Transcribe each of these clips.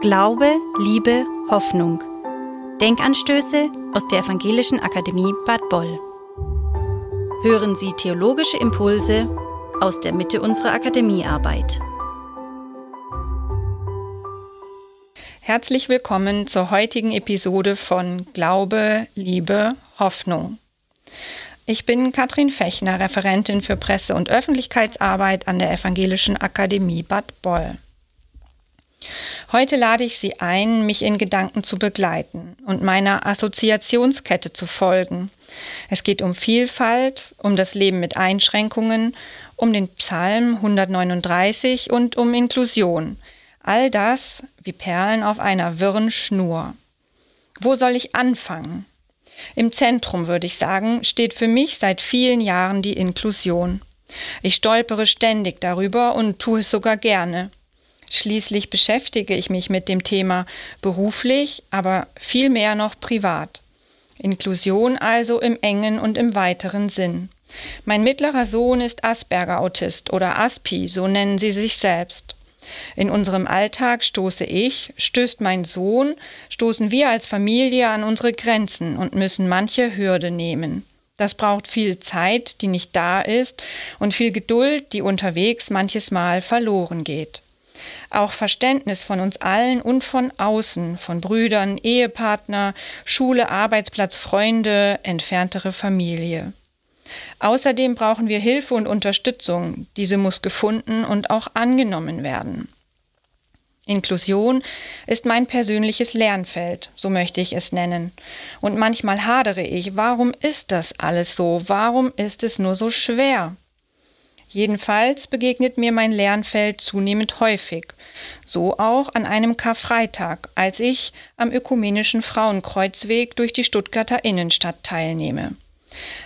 Glaube, Liebe, Hoffnung. Denkanstöße aus der Evangelischen Akademie Bad Boll. Hören Sie theologische Impulse aus der Mitte unserer Akademiearbeit. Herzlich willkommen zur heutigen Episode von Glaube, Liebe, Hoffnung. Ich bin Katrin Fechner, Referentin für Presse- und Öffentlichkeitsarbeit an der Evangelischen Akademie Bad Boll. Heute lade ich Sie ein, mich in Gedanken zu begleiten und meiner Assoziationskette zu folgen. Es geht um Vielfalt, um das Leben mit Einschränkungen, um den Psalm 139 und um Inklusion. All das wie Perlen auf einer wirren Schnur. Wo soll ich anfangen? Im Zentrum, würde ich sagen, steht für mich seit vielen Jahren die Inklusion. Ich stolpere ständig darüber und tue es sogar gerne. Schließlich beschäftige ich mich mit dem Thema beruflich, aber viel mehr noch privat. Inklusion also im engen und im weiteren Sinn. Mein mittlerer Sohn ist Asperger-Autist oder Aspi, so nennen sie sich selbst. In unserem Alltag stoße ich, stößt mein Sohn, stoßen wir als Familie an unsere Grenzen und müssen manche Hürde nehmen. Das braucht viel Zeit, die nicht da ist, und viel Geduld, die unterwegs manches Mal verloren geht auch Verständnis von uns allen und von außen, von Brüdern, Ehepartner, Schule, Arbeitsplatz, Freunde, entferntere Familie. Außerdem brauchen wir Hilfe und Unterstützung. Diese muss gefunden und auch angenommen werden. Inklusion ist mein persönliches Lernfeld, so möchte ich es nennen. Und manchmal hadere ich, warum ist das alles so? Warum ist es nur so schwer? Jedenfalls begegnet mir mein Lernfeld zunehmend häufig. So auch an einem Karfreitag, als ich am ökumenischen Frauenkreuzweg durch die Stuttgarter Innenstadt teilnehme.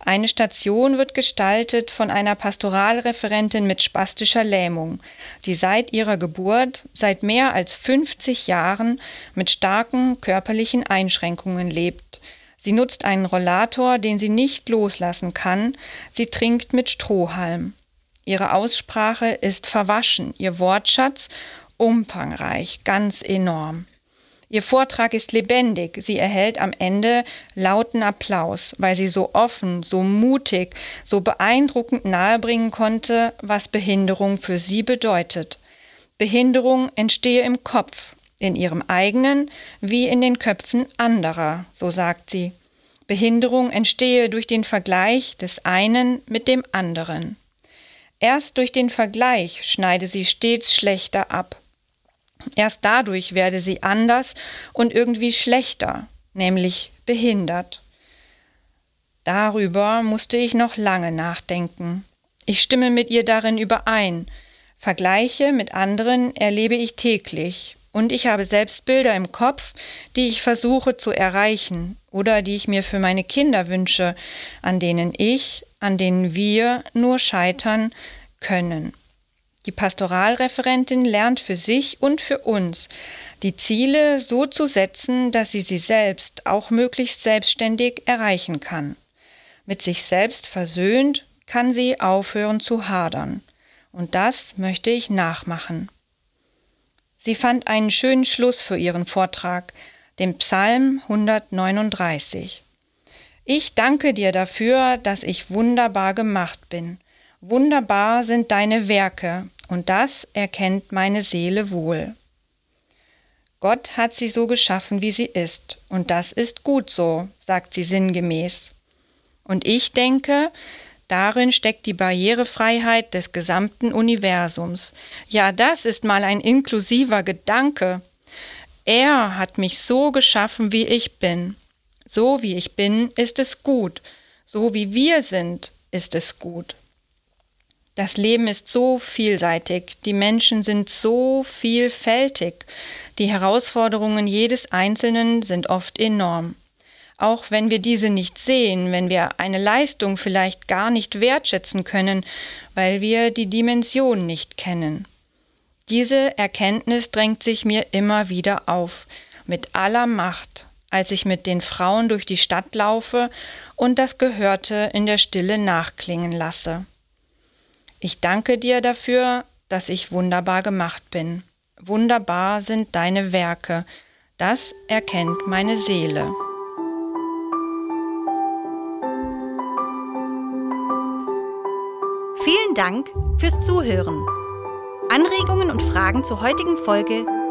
Eine Station wird gestaltet von einer Pastoralreferentin mit spastischer Lähmung, die seit ihrer Geburt, seit mehr als 50 Jahren mit starken körperlichen Einschränkungen lebt. Sie nutzt einen Rollator, den sie nicht loslassen kann. Sie trinkt mit Strohhalm. Ihre Aussprache ist verwaschen, ihr Wortschatz umfangreich, ganz enorm. Ihr Vortrag ist lebendig, sie erhält am Ende lauten Applaus, weil sie so offen, so mutig, so beeindruckend nahebringen konnte, was Behinderung für sie bedeutet. Behinderung entstehe im Kopf, in ihrem eigenen wie in den Köpfen anderer, so sagt sie. Behinderung entstehe durch den Vergleich des einen mit dem anderen. Erst durch den Vergleich schneide sie stets schlechter ab. Erst dadurch werde sie anders und irgendwie schlechter, nämlich behindert. Darüber musste ich noch lange nachdenken. Ich stimme mit ihr darin überein. Vergleiche mit anderen erlebe ich täglich, und ich habe selbst Bilder im Kopf, die ich versuche zu erreichen oder die ich mir für meine Kinder wünsche, an denen ich an denen wir nur scheitern können. Die Pastoralreferentin lernt für sich und für uns, die Ziele so zu setzen, dass sie sie selbst auch möglichst selbstständig erreichen kann. Mit sich selbst versöhnt kann sie aufhören zu hadern. Und das möchte ich nachmachen. Sie fand einen schönen Schluss für ihren Vortrag, den Psalm 139. Ich danke dir dafür, dass ich wunderbar gemacht bin. Wunderbar sind deine Werke, und das erkennt meine Seele wohl. Gott hat sie so geschaffen, wie sie ist, und das ist gut so, sagt sie sinngemäß. Und ich denke, darin steckt die Barrierefreiheit des gesamten Universums. Ja, das ist mal ein inklusiver Gedanke. Er hat mich so geschaffen, wie ich bin. So wie ich bin, ist es gut. So wie wir sind, ist es gut. Das Leben ist so vielseitig, die Menschen sind so vielfältig, die Herausforderungen jedes Einzelnen sind oft enorm. Auch wenn wir diese nicht sehen, wenn wir eine Leistung vielleicht gar nicht wertschätzen können, weil wir die Dimension nicht kennen. Diese Erkenntnis drängt sich mir immer wieder auf, mit aller Macht, als ich mit den Frauen durch die Stadt laufe und das Gehörte in der Stille nachklingen lasse. Ich danke dir dafür, dass ich wunderbar gemacht bin. Wunderbar sind deine Werke, das erkennt meine Seele. Vielen Dank fürs Zuhören. Anregungen und Fragen zur heutigen Folge